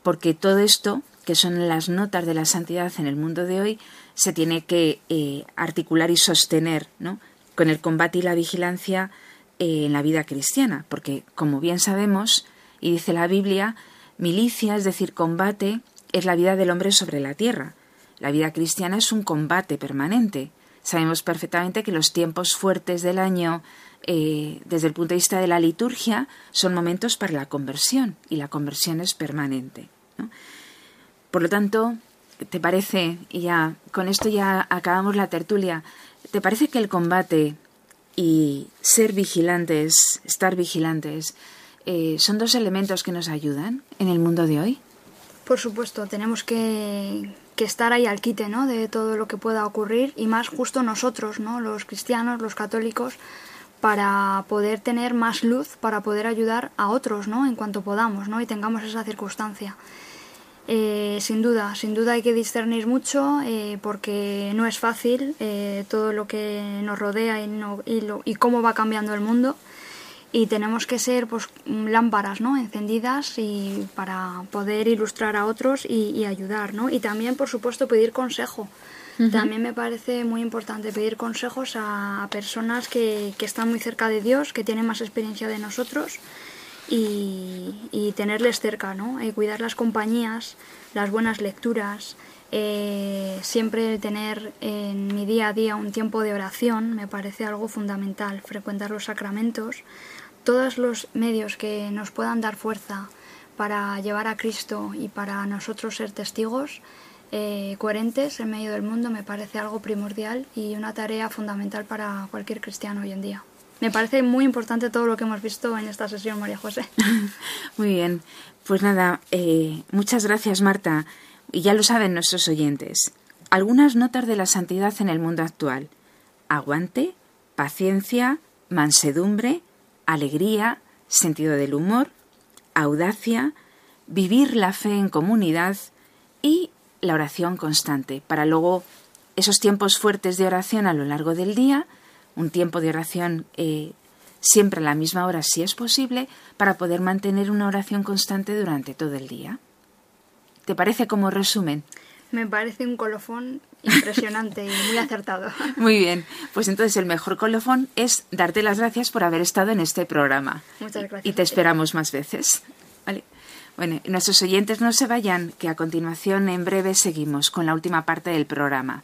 porque todo esto, que son las notas de la santidad en el mundo de hoy, se tiene que eh, articular y sostener ¿no? con el combate y la vigilancia eh, en la vida cristiana, porque como bien sabemos, y dice la Biblia, milicia, es decir, combate, es la vida del hombre sobre la tierra. La vida cristiana es un combate permanente. Sabemos perfectamente que los tiempos fuertes del año, eh, desde el punto de vista de la liturgia, son momentos para la conversión y la conversión es permanente. Por lo tanto, ¿te parece, y ya con esto ya acabamos la tertulia, ¿te parece que el combate y ser vigilantes, estar vigilantes, eh, son dos elementos que nos ayudan en el mundo de hoy? Por supuesto, tenemos que, que, estar ahí al quite ¿no? de todo lo que pueda ocurrir y más justo nosotros, ¿no? los cristianos, los católicos, para poder tener más luz, para poder ayudar a otros ¿no? en cuanto podamos ¿no? y tengamos esa circunstancia. Eh, sin duda, sin duda hay que discernir mucho eh, porque no es fácil eh, todo lo que nos rodea y, y, cómo va cambiando el mundo y tenemos que ser pues lámparas ¿no? encendidas y para poder ilustrar a otros y, ayudar ¿no? y también por supuesto pedir consejo también me parece muy importante pedir consejos a, personas que, que están muy cerca de Dios que tienen más experiencia de nosotros y, tenerles cerca, ¿no? Y cuidar las compañías, las buenas lecturas, eh, siempre tener en mi día a día un tiempo de oración me parece algo fundamental, frecuentar los sacramentos, todos los medios que nos puedan dar fuerza para llevar a Cristo y para nosotros ser testigos eh, coherentes en medio del mundo me parece algo primordial y una tarea fundamental para cualquier cristiano hoy en día. Me parece muy importante todo lo que hemos visto en esta sesión, María José. (laughs) muy bien. Pues nada, eh, muchas gracias, Marta. Y ya lo saben nuestros oyentes. Algunas notas de la santidad en el mundo actual. Aguante, paciencia, mansedumbre, alegría, sentido del humor, audacia, vivir la fe en comunidad y la oración constante, para luego esos tiempos fuertes de oración a lo largo del día un tiempo de oración eh, siempre a la misma hora si es posible, para poder mantener una oración constante durante todo el día. ¿Te parece como resumen? Me parece un colofón impresionante y muy acertado. (laughs) Muy bien, pues entonces el mejor colofón es darte las gracias por haber estado en este programa. Muchas gracias. Y te esperamos más veces. Bueno, nuestros oyentes no se vayan, que a continuación en breve seguimos con la última parte del programa.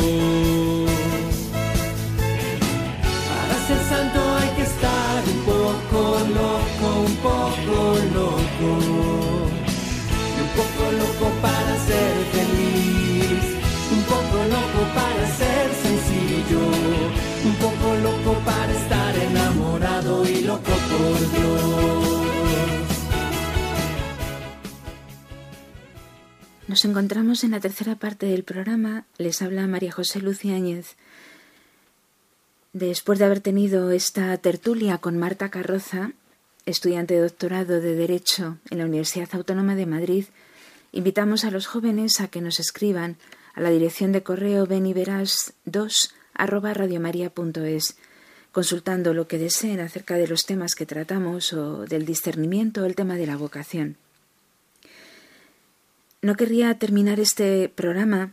Nos encontramos en la tercera parte del programa. Les habla María José Luciáñez. Después de haber tenido esta tertulia con Marta Carroza, estudiante de doctorado de Derecho en la Universidad Autónoma de Madrid, invitamos a los jóvenes a que nos escriban a la dirección de correo beniveras2 arroba radiomaria.es, consultando lo que deseen acerca de los temas que tratamos o del discernimiento o el tema de la vocación. No querría terminar este programa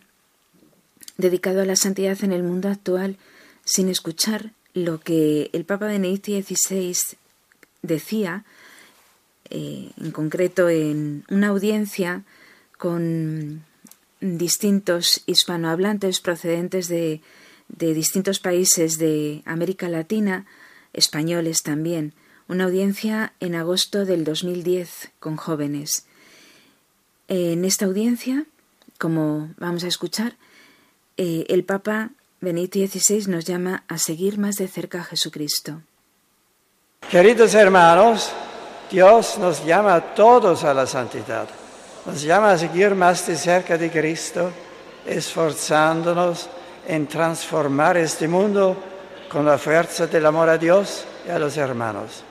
dedicado a la santidad en el mundo actual sin escuchar lo que el Papa Benedicto XVI decía, eh, en concreto en una audiencia con distintos hispanohablantes procedentes de, de distintos países de América Latina, españoles también, una audiencia en agosto del 2010 con jóvenes. En esta audiencia, como vamos a escuchar, eh, el Papa Benito XVI nos llama a seguir más de cerca a Jesucristo. Queridos hermanos, Dios nos llama a todos a la santidad. Nos llama a seguir más de cerca de Cristo, esforzándonos en transformar este mundo con la fuerza del amor a Dios y a los hermanos.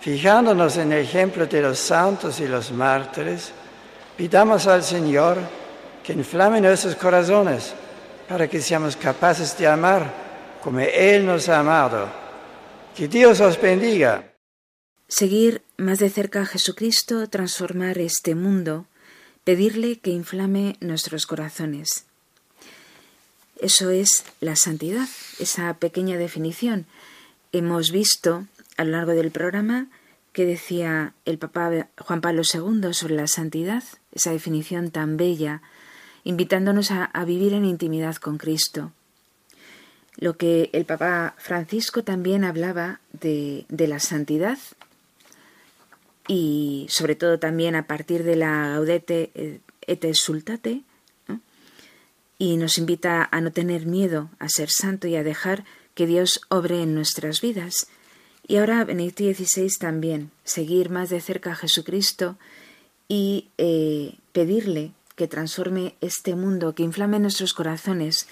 Fijándonos en el ejemplo de los santos y los mártires, pidamos al Señor que inflame nuestros corazones para que seamos capaces de amar como Él nos ha amado. Que Dios os bendiga. Seguir más de cerca a Jesucristo, transformar este mundo, pedirle que inflame nuestros corazones. Eso es la santidad, esa pequeña definición. Hemos visto a lo largo del programa que decía el Papa Juan Pablo II sobre la santidad, esa definición tan bella invitándonos a, vivir en intimidad con Cristo. Lo que el Papa Francisco también hablaba de, la santidad y sobre todo también a partir de la Gaudete et Exultate, y nos invita a no tener miedo a ser santo y a dejar que Dios obre en nuestras vidas. Y ahora Benedicto XVI también, seguir más de cerca a Jesucristo y eh, pedirle que transforme este mundo, que inflame nuestros corazones,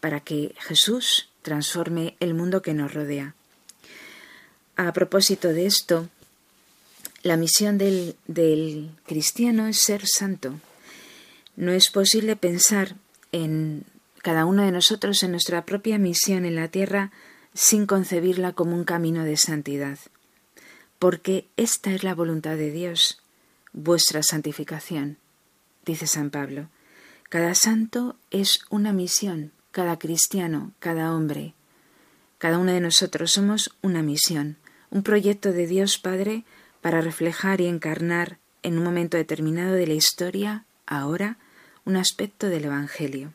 para que Jesús transforme el mundo que nos rodea. A propósito de esto, la misión del, del cristiano es ser santo. No es posible pensar en cada uno de nosotros en nuestra propia misión en la tierra sin concebirla como un camino de santidad, porque esta es la voluntad de Dios, vuestra santificación dice San Pablo. Cada santo es una misión, cada cristiano, cada hombre. Cada uno de nosotros somos una misión, un proyecto de Dios Padre para reflejar y encarnar en un momento determinado de la historia, ahora, un aspecto del Evangelio.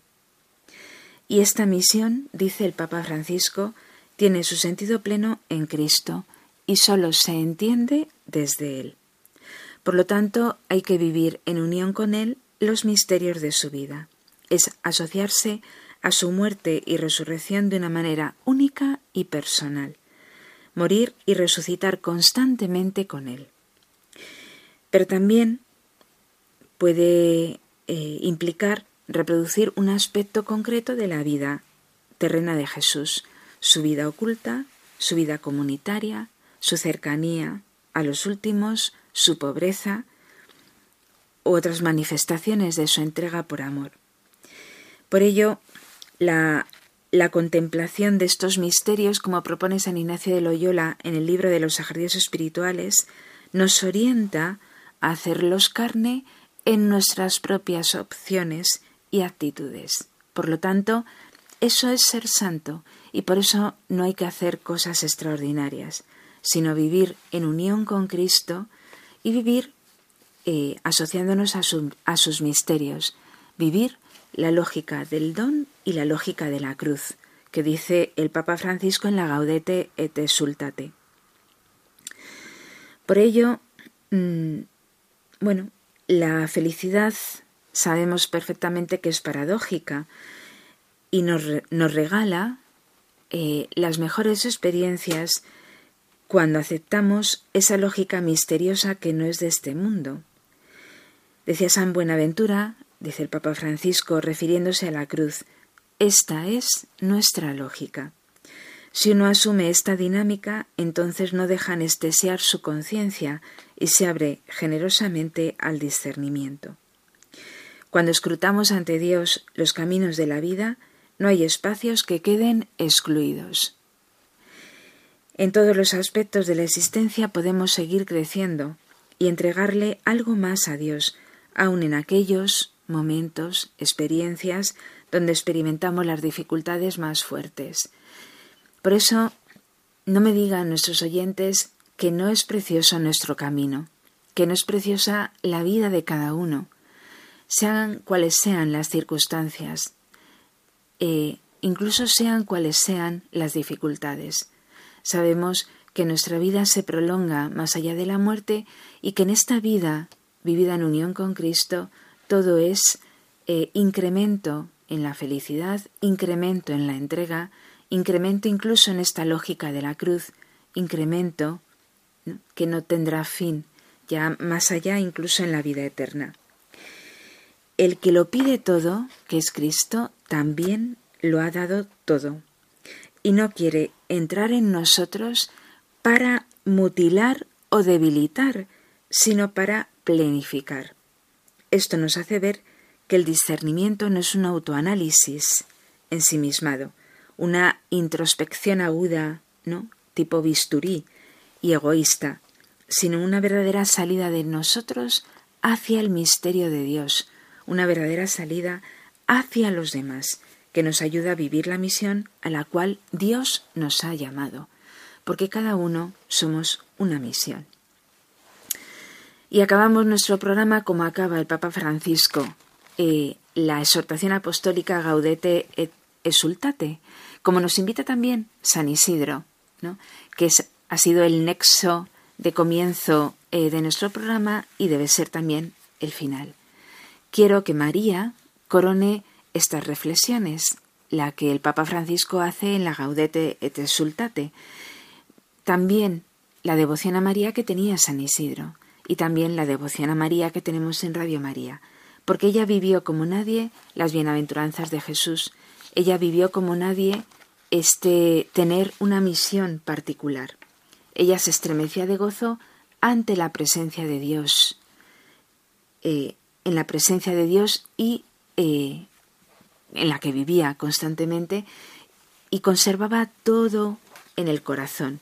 Y esta misión, dice el Papa Francisco, tiene su sentido pleno en Cristo y sólo se entiende desde Él. Por lo tanto, hay que vivir en unión con Él los misterios de su vida. Es asociarse a su muerte y resurrección de una manera única y personal. Morir y resucitar constantemente con Él. Pero también puede eh, implicar reproducir un aspecto concreto de la vida terrena de Jesús, su vida oculta, su vida comunitaria, su cercanía a los últimos, su pobreza u otras manifestaciones de su entrega por amor. Por ello, la, la contemplación de estos misterios, como propone San Ignacio de Loyola en el libro de los ejercicios espirituales, nos orienta a hacerlos carne en nuestras propias opciones y actitudes. Por lo tanto, eso es ser santo y por eso no hay que hacer cosas extraordinarias, sino vivir en unión con Cristo y vivir eh, asociándonos a, a sus misterios, vivir la lógica del don y la lógica de la cruz, que dice el Papa Francisco en la Gaudete et Exultate. Por ello, mm, bueno, la felicidad sabemos perfectamente que es paradójica y nos, nos regala eh, las mejores experiencias cuando aceptamos esa lógica misteriosa que no es de este mundo. Decía San Buenaventura, dice el Papa Francisco, refiriéndose a la cruz, esta es nuestra lógica. Si uno asume esta dinámica, entonces no deja anestesiar su conciencia y se abre generosamente al discernimiento. Cuando escrutamos ante Dios los caminos de la vida, no hay espacios que queden excluidos. En todos los aspectos de la existencia podemos seguir creciendo y entregarle algo más a Dios, aun en aquellos momentos, experiencias donde experimentamos las dificultades más fuertes. Por eso, no me digan nuestros oyentes que no es precioso nuestro camino, que no es preciosa la vida de cada uno, sean cuales sean las circunstancias, e incluso sean cuales sean las dificultades. Sabemos que nuestra vida se prolonga más allá de la muerte y que en esta vida vivida en unión con Cristo, todo es eh, incremento en la felicidad, incremento en la entrega, incremento incluso en esta lógica de la cruz, incremento que no tendrá fin ya más allá incluso en la vida eterna. El que lo pide todo, que es Cristo, también lo ha dado todo. Y no quiere entrar en nosotros para mutilar o debilitar, sino para plenificar. Esto nos hace ver que el discernimiento no es un autoanálisis ensimismado, una introspección aguda, ¿no? tipo bisturí y egoísta, sino una verdadera salida de nosotros hacia el misterio de Dios, una verdadera salida hacia los demás, que nos ayuda a vivir la misión a la cual Dios nos ha llamado, porque cada uno somos una misión. Y acabamos nuestro programa como acaba el Papa Francisco, eh, la exhortación apostólica Gaudete et Exultate, como nos invita también San Isidro, ¿no? que ha sido el nexo de comienzo eh, de nuestro programa y debe ser también el final. Quiero que María corone estas reflexiones, la que el Papa Francisco hace en la Gaudete et Exultate, también la devoción a María que tenía San Isidro y también la devoción a María que tenemos en Radio María, porque ella vivió como nadie las bienaventuranzas de Jesús, ella vivió como nadie este tener una misión particular. Ella se estremecía de gozo ante la presencia de Dios, eh, en la presencia de Dios y eh, en la que vivía constantemente y conservaba todo en el corazón.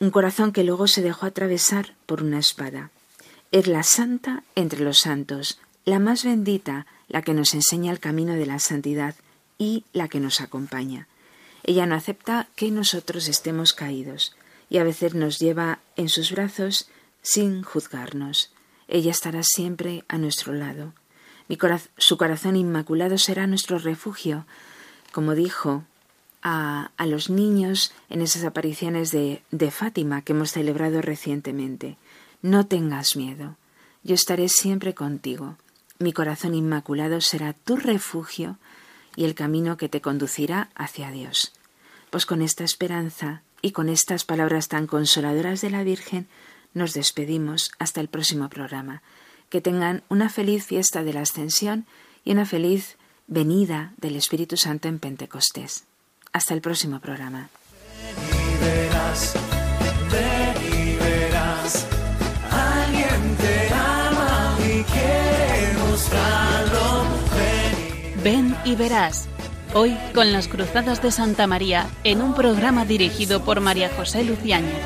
Un corazón que luego se dejó atravesar por una espada. Es la santa entre los santos, la más bendita, la que nos enseña el camino de la santidad y la que nos acompaña. Ella no acepta que nosotros estemos caídos y a veces nos lleva en sus brazos sin juzgarnos. Ella estará siempre a nuestro lado. su corazón inmaculado será nuestro refugio, como dijo a, a los niños en esas apariciones de, de Fátima que hemos celebrado recientemente. No tengas miedo, yo estaré siempre contigo. Mi corazón inmaculado será tu refugio y el camino que te conducirá hacia Dios. Pues con esta esperanza y con estas palabras tan consoladoras de la Virgen, nos despedimos hasta el próximo programa. Que tengan una feliz fiesta de la Ascensión y una feliz venida del Espíritu Santo en Pentecostés. Hasta el próximo programa. Ven y verás. Hoy con las Cruzadas de Santa María en un programa dirigido por María José Luciáñez.